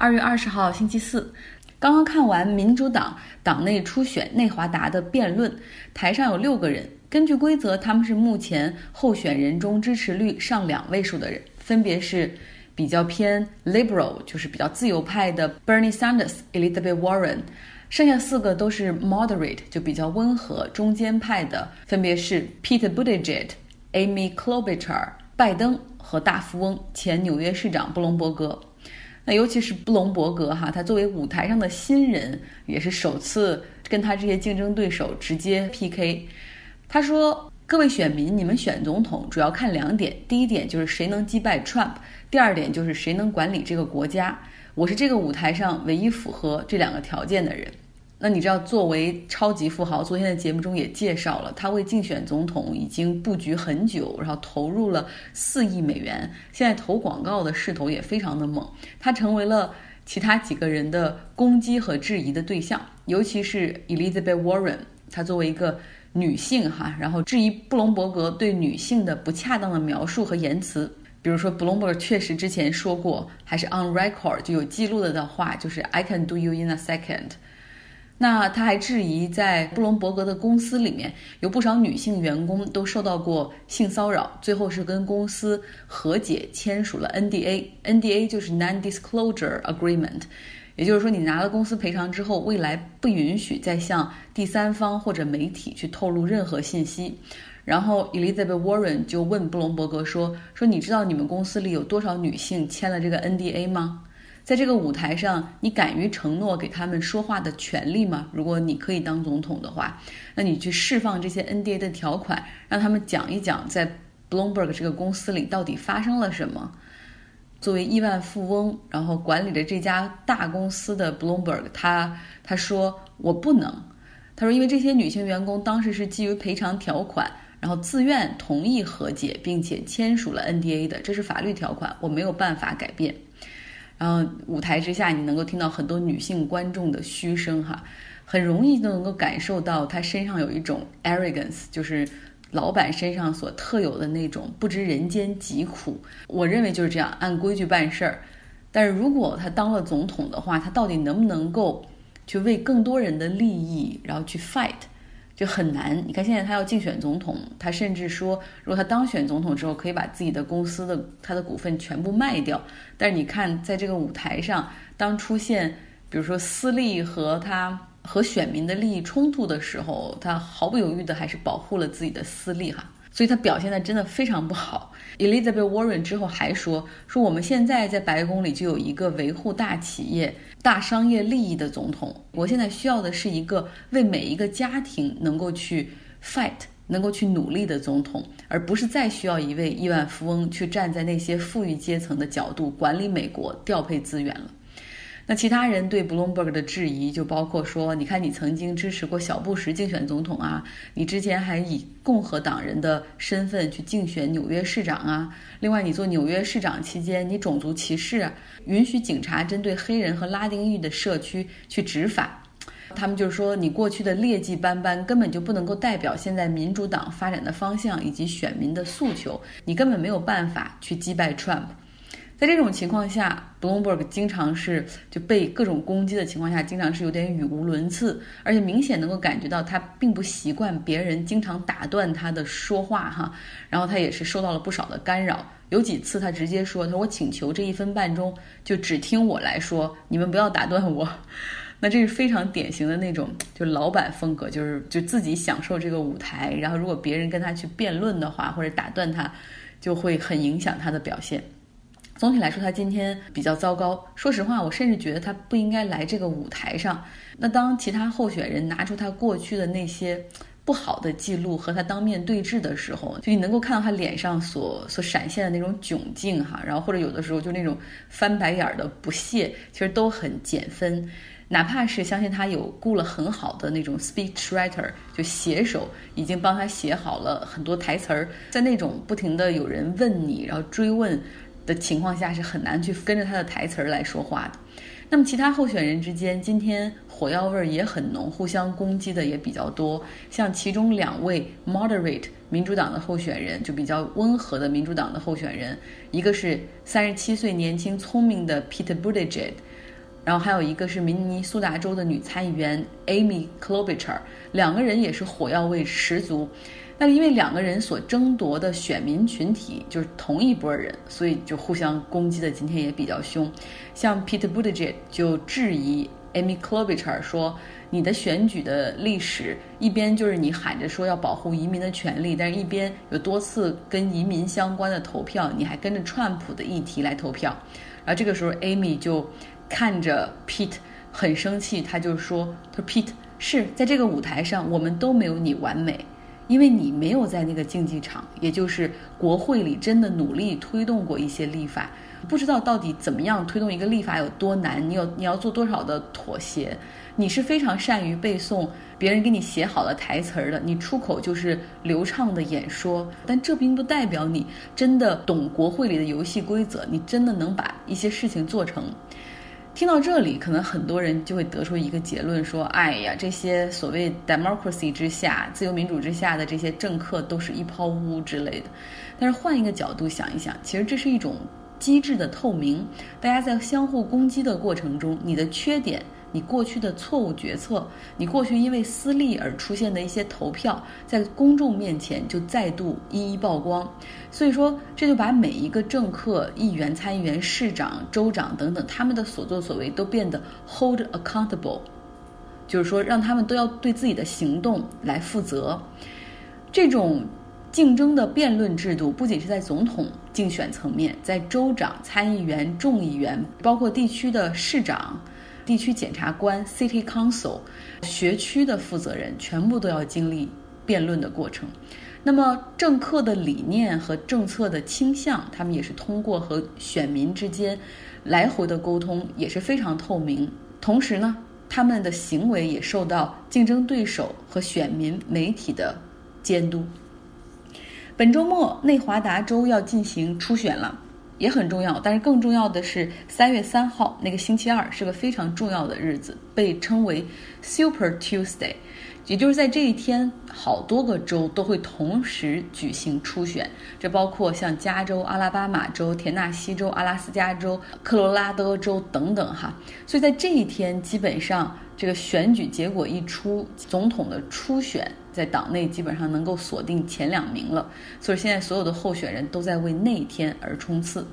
二月二十号星期四，刚刚看完民主党党内初选内华达的辩论，台上有六个人。根据规则，他们是目前候选人中支持率上两位数的人，分别是比较偏 liberal，就是比较自由派的 Bernie Sanders、Elizabeth Warren，剩下四个都是 moderate，就比较温和中间派的，分别是 Pete Buttigieg、Amy Klobuchar、拜登和大富翁前纽约市长布隆伯格。那尤其是布隆伯格哈，他作为舞台上的新人，也是首次跟他这些竞争对手直接 PK。他说：“各位选民，你们选总统主要看两点，第一点就是谁能击败 Trump，第二点就是谁能管理这个国家。我是这个舞台上唯一符合这两个条件的人。那你知道，作为超级富豪，昨天的节目中也介绍了，他为竞选总统已经布局很久，然后投入了四亿美元，现在投广告的势头也非常的猛。他成为了其他几个人的攻击和质疑的对象，尤其是 Elizabeth Warren，她作为一个。”女性哈，然后质疑布隆伯格对女性的不恰当的描述和言辞，比如说布隆伯格确实之前说过，还是 on record 就有记录了的话，就是 I can do you in a second。那他还质疑在布隆伯格的公司里面有不少女性员工都受到过性骚扰，最后是跟公司和解签署了 NDA，NDA 就是 non-disclosure agreement。也就是说，你拿了公司赔偿之后，未来不允许再向第三方或者媒体去透露任何信息。然后，Elizabeth Warren 就问布隆伯格说：“说你知道你们公司里有多少女性签了这个 NDA 吗？在这个舞台上，你敢于承诺给他们说话的权利吗？如果你可以当总统的话，那你去释放这些 NDA 的条款，让他们讲一讲在 Bloomberg 这个公司里到底发生了什么。”作为亿万富翁，然后管理着这家大公司的 Bloomberg，他他说我不能，他说因为这些女性员工当时是基于赔偿条款，然后自愿同意和解，并且签署了 NDA 的，这是法律条款，我没有办法改变。然后舞台之下，你能够听到很多女性观众的嘘声，哈，很容易就能够感受到她身上有一种 arrogance，就是。老板身上所特有的那种不知人间疾苦，我认为就是这样按规矩办事儿。但是如果他当了总统的话，他到底能不能够去为更多人的利益，然后去 fight，就很难。你看现在他要竞选总统，他甚至说，如果他当选总统之后，可以把自己的公司的他的股份全部卖掉。但是你看，在这个舞台上，当出现比如说私利和他。和选民的利益冲突的时候，他毫不犹豫的还是保护了自己的私利哈，所以他表现的真的非常不好。Elizabeth Warren 之后还说说我们现在在白宫里就有一个维护大企业、大商业利益的总统，我现在需要的是一个为每一个家庭能够去 fight、能够去努力的总统，而不是再需要一位亿万富翁去站在那些富裕阶层的角度管理美国、调配资源了。那其他人对 Bloomberg 的质疑就包括说，你看你曾经支持过小布什竞选总统啊，你之前还以共和党人的身份去竞选纽约市长啊，另外你做纽约市长期间，你种族歧视，允许警察针对黑人和拉丁裔的社区去执法，他们就是说你过去的劣迹斑斑根本就不能够代表现在民主党发展的方向以及选民的诉求，你根本没有办法去击败 Trump。在这种情况下，Bloomberg 经常是就被各种攻击的情况下，经常是有点语无伦次，而且明显能够感觉到他并不习惯别人经常打断他的说话哈。然后他也是受到了不少的干扰，有几次他直接说：“他说我请求这一分半钟就只听我来说，你们不要打断我。”那这是非常典型的那种就老板风格，就是就自己享受这个舞台，然后如果别人跟他去辩论的话或者打断他，就会很影响他的表现。总体来说，他今天比较糟糕。说实话，我甚至觉得他不应该来这个舞台上。那当其他候选人拿出他过去的那些不好的记录和他当面对质的时候，就你能够看到他脸上所所闪现的那种窘境哈，然后或者有的时候就那种翻白眼儿的不屑，其实都很减分。哪怕是相信他有雇了很好的那种 speech writer，就写手已经帮他写好了很多台词儿，在那种不停的有人问你，然后追问。的情况下是很难去跟着他的台词儿来说话的。那么其他候选人之间今天火药味儿也很浓，互相攻击的也比较多。像其中两位 moderate 民主党的候选人，就比较温和的民主党的候选人，一个是三十七岁年轻聪明的 Pete Buttigieg，然后还有一个是明尼苏达州的女参议员 Amy Klobuchar，两个人也是火药味十足。但是因为两个人所争夺的选民群体就是同一波人，所以就互相攻击的今天也比较凶。像 Pete Buttigieg 就质疑 Amy Klobuchar 说：“你的选举的历史，一边就是你喊着说要保护移民的权利，但是一边有多次跟移民相关的投票，你还跟着川普的议题来投票。”然后这个时候 Amy 就看着 Pete 很生气，他就说：“他说 Pete 是在这个舞台上，我们都没有你完美。”因为你没有在那个竞技场，也就是国会里真的努力推动过一些立法，不知道到底怎么样推动一个立法有多难，你有你要做多少的妥协。你是非常善于背诵别人给你写好的台词儿的，你出口就是流畅的演说，但这并不代表你真的懂国会里的游戏规则，你真的能把一些事情做成。听到这里，可能很多人就会得出一个结论：说，哎呀，这些所谓 democracy 之下、自由民主之下的这些政客都是一泡污之类的。但是换一个角度想一想，其实这是一种机制的透明。大家在相互攻击的过程中，你的缺点。你过去的错误决策，你过去因为私利而出现的一些投票，在公众面前就再度一一曝光。所以说，这就把每一个政客、议员、参议员、市长、州长等等他们的所作所为都变得 hold accountable，就是说让他们都要对自己的行动来负责。这种竞争的辩论制度不仅是在总统竞选层面，在州长、参议员、众议员，包括地区的市长。地区检察官、City Council、学区的负责人全部都要经历辩论的过程。那么，政客的理念和政策的倾向，他们也是通过和选民之间来回的沟通，也是非常透明。同时呢，他们的行为也受到竞争对手和选民、媒体的监督。本周末，内华达州要进行初选了。也很重要，但是更重要的是三月三号那个星期二是个非常重要的日子，被称为 Super Tuesday，也就是在这一天，好多个州都会同时举行初选，这包括像加州、阿拉巴马州、田纳西州、阿拉斯加州、科罗拉多州等等哈，所以在这一天，基本上这个选举结果一出，总统的初选。在党内基本上能够锁定前两名了，所以现在所有的候选人都在为那一天而冲刺。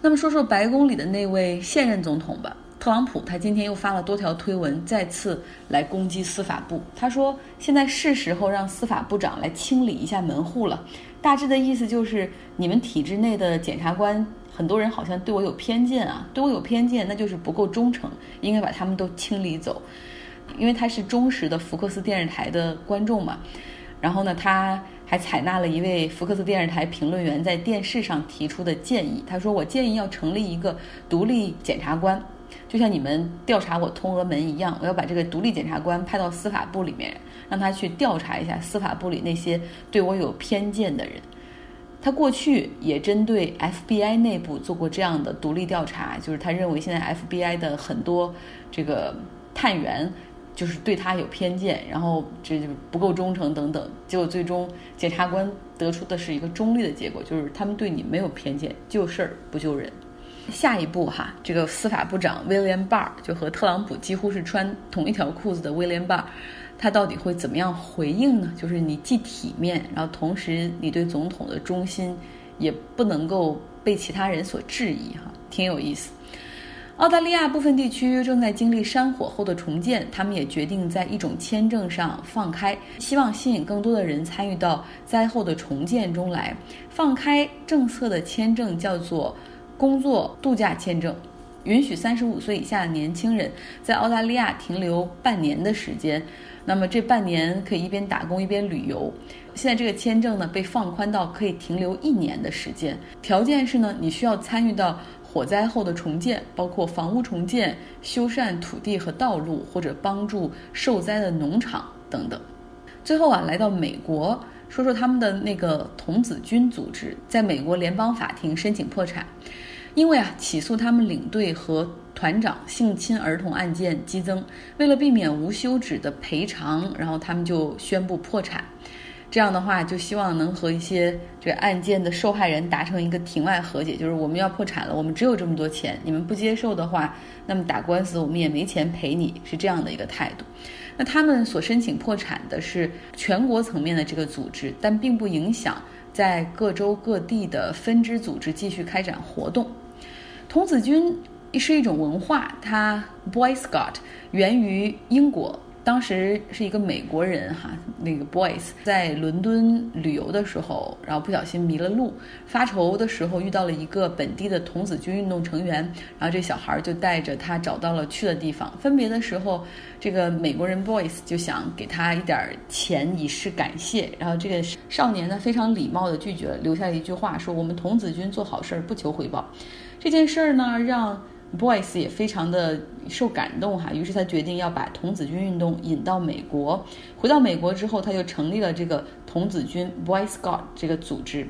那么说说白宫里的那位现任总统吧，特朗普，他今天又发了多条推文，再次来攻击司法部。他说现在是时候让司法部长来清理一下门户了。大致的意思就是，你们体制内的检察官，很多人好像对我有偏见啊，对我有偏见，那就是不够忠诚，应该把他们都清理走。因为他是忠实的福克斯电视台的观众嘛，然后呢，他还采纳了一位福克斯电视台评论员在电视上提出的建议。他说：“我建议要成立一个独立检察官，就像你们调查我通俄门一样，我要把这个独立检察官派到司法部里面，让他去调查一下司法部里那些对我有偏见的人。他过去也针对 FBI 内部做过这样的独立调查，就是他认为现在 FBI 的很多这个探员。”就是对他有偏见，然后这就不够忠诚等等，结果最终检察官得出的是一个中立的结果，就是他们对你没有偏见，救事儿不救人。下一步哈，这个司法部长威廉巴尔就和特朗普几乎是穿同一条裤子的威廉巴尔他到底会怎么样回应呢？就是你既体面，然后同时你对总统的忠心也不能够被其他人所质疑哈，挺有意思。澳大利亚部分地区正在经历山火后的重建，他们也决定在一种签证上放开，希望吸引更多的人参与到灾后的重建中来。放开政策的签证叫做工作度假签证，允许三十五岁以下的年轻人在澳大利亚停留半年的时间。那么这半年可以一边打工一边旅游。现在这个签证呢被放宽到可以停留一年的时间，条件是呢你需要参与到。火灾后的重建，包括房屋重建、修缮土地和道路，或者帮助受灾的农场等等。最后啊，来到美国，说说他们的那个童子军组织，在美国联邦法庭申请破产，因为啊，起诉他们领队和团长性侵儿童案件激增，为了避免无休止的赔偿，然后他们就宣布破产。这样的话，就希望能和一些这个案件的受害人达成一个庭外和解，就是我们要破产了，我们只有这么多钱，你们不接受的话，那么打官司我们也没钱赔你，是这样的一个态度。那他们所申请破产的是全国层面的这个组织，但并不影响在各州各地的分支组织继续开展活动。童子军是一种文化，它 Boy Scout 源于英国。当时是一个美国人哈，那个 boys 在伦敦旅游的时候，然后不小心迷了路，发愁的时候遇到了一个本地的童子军运动成员，然后这小孩就带着他找到了去的地方。分别的时候，这个美国人 boys 就想给他一点钱以示感谢，然后这个少年呢非常礼貌的拒绝，留下了一句话说：“我们童子军做好事儿不求回报。”这件事儿呢让。Boys 也非常的受感动哈，于是他决定要把童子军运动引到美国。回到美国之后，他就成立了这个童子军 Boy Scout 这个组织，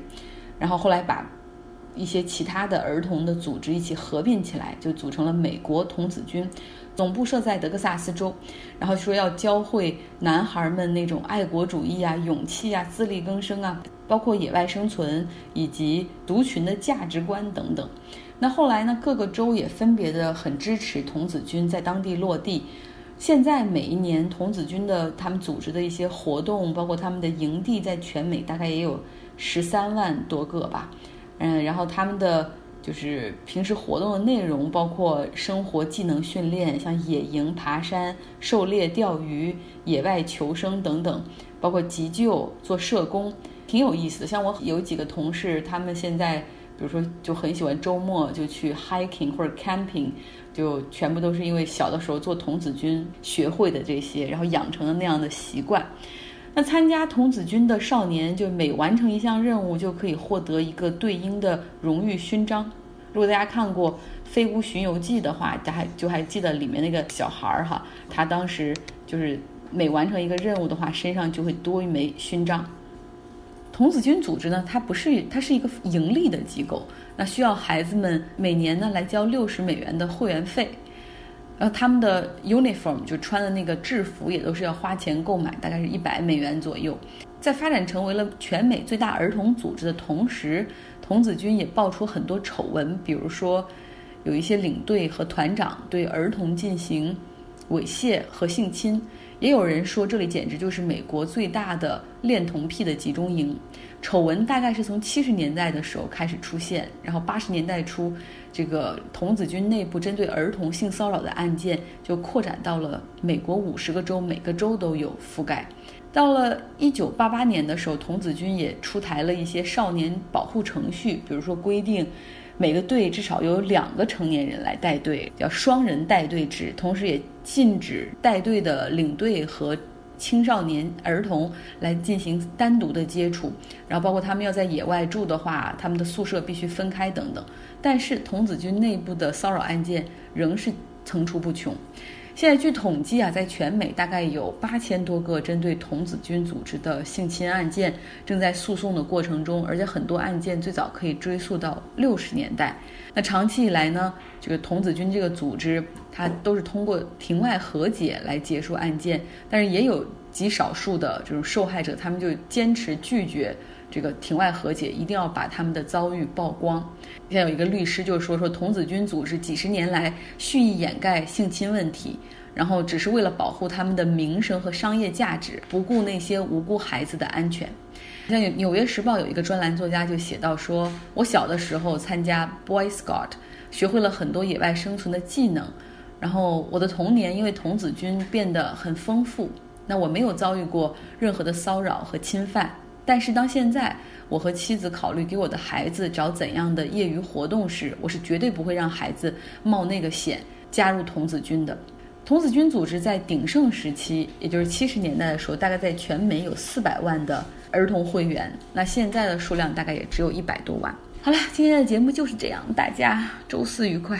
然后后来把一些其他的儿童的组织一起合并起来，就组成了美国童子军，总部设在德克萨斯州。然后说要教会男孩们那种爱国主义啊、勇气啊、自力更生啊，包括野外生存以及族群的价值观等等。那后来呢？各个州也分别的很支持童子军在当地落地。现在每一年童子军的他们组织的一些活动，包括他们的营地，在全美大概也有十三万多个吧。嗯，然后他们的就是平时活动的内容，包括生活技能训练，像野营、爬山、狩猎、钓鱼、野外求生等等，包括急救、做社工，挺有意思的。像我有几个同事，他们现在。比如说，就很喜欢周末就去 hiking 或者 camping，就全部都是因为小的时候做童子军学会的这些，然后养成了那样的习惯。那参加童子军的少年，就每完成一项任务，就可以获得一个对应的荣誉勋章。如果大家看过《飞屋巡游记》的话，大家就还记得里面那个小孩儿哈，他当时就是每完成一个任务的话，身上就会多一枚勋章。童子军组织呢，它不是，它是一个盈利的机构，那需要孩子们每年呢来交六十美元的会员费，然后他们的 uniform 就穿的那个制服也都是要花钱购买，大概是一百美元左右。在发展成为了全美最大儿童组织的同时，童子军也爆出很多丑闻，比如说有一些领队和团长对儿童进行猥亵和性侵。也有人说，这里简直就是美国最大的恋童癖的集中营。丑闻大概是从七十年代的时候开始出现，然后八十年代初，这个童子军内部针对儿童性骚扰的案件就扩展到了美国五十个州，每个州都有覆盖。到了一九八八年的时候，童子军也出台了一些少年保护程序，比如说规定。每个队至少有两个成年人来带队，叫双人带队制。同时，也禁止带队的领队和青少年儿童来进行单独的接触。然后，包括他们要在野外住的话，他们的宿舍必须分开等等。但是，童子军内部的骚扰案件仍是层出不穷。现在据统计啊，在全美大概有八千多个针对童子军组织的性侵案件正在诉讼的过程中，而且很多案件最早可以追溯到六十年代。那长期以来呢，这个童子军这个组织，它都是通过庭外和解来结束案件，但是也有极少数的这种受害者，他们就坚持拒绝。这个庭外和解一定要把他们的遭遇曝光。现在有一个律师就说说童子军组织几十年来蓄意掩盖性侵问题，然后只是为了保护他们的名声和商业价值，不顾那些无辜孩子的安全。像《纽约时报》有一个专栏作家就写到说：“我小的时候参加 Boy Scout，学会了很多野外生存的技能，然后我的童年因为童子军变得很丰富。那我没有遭遇过任何的骚扰和侵犯。”但是当现在我和妻子考虑给我的孩子找怎样的业余活动时，我是绝对不会让孩子冒那个险加入童子军的。童子军组织在鼎盛时期，也就是七十年代的时候，大概在全美有四百万的儿童会员。那现在的数量大概也只有一百多万。好了，今天的节目就是这样，大家周四愉快。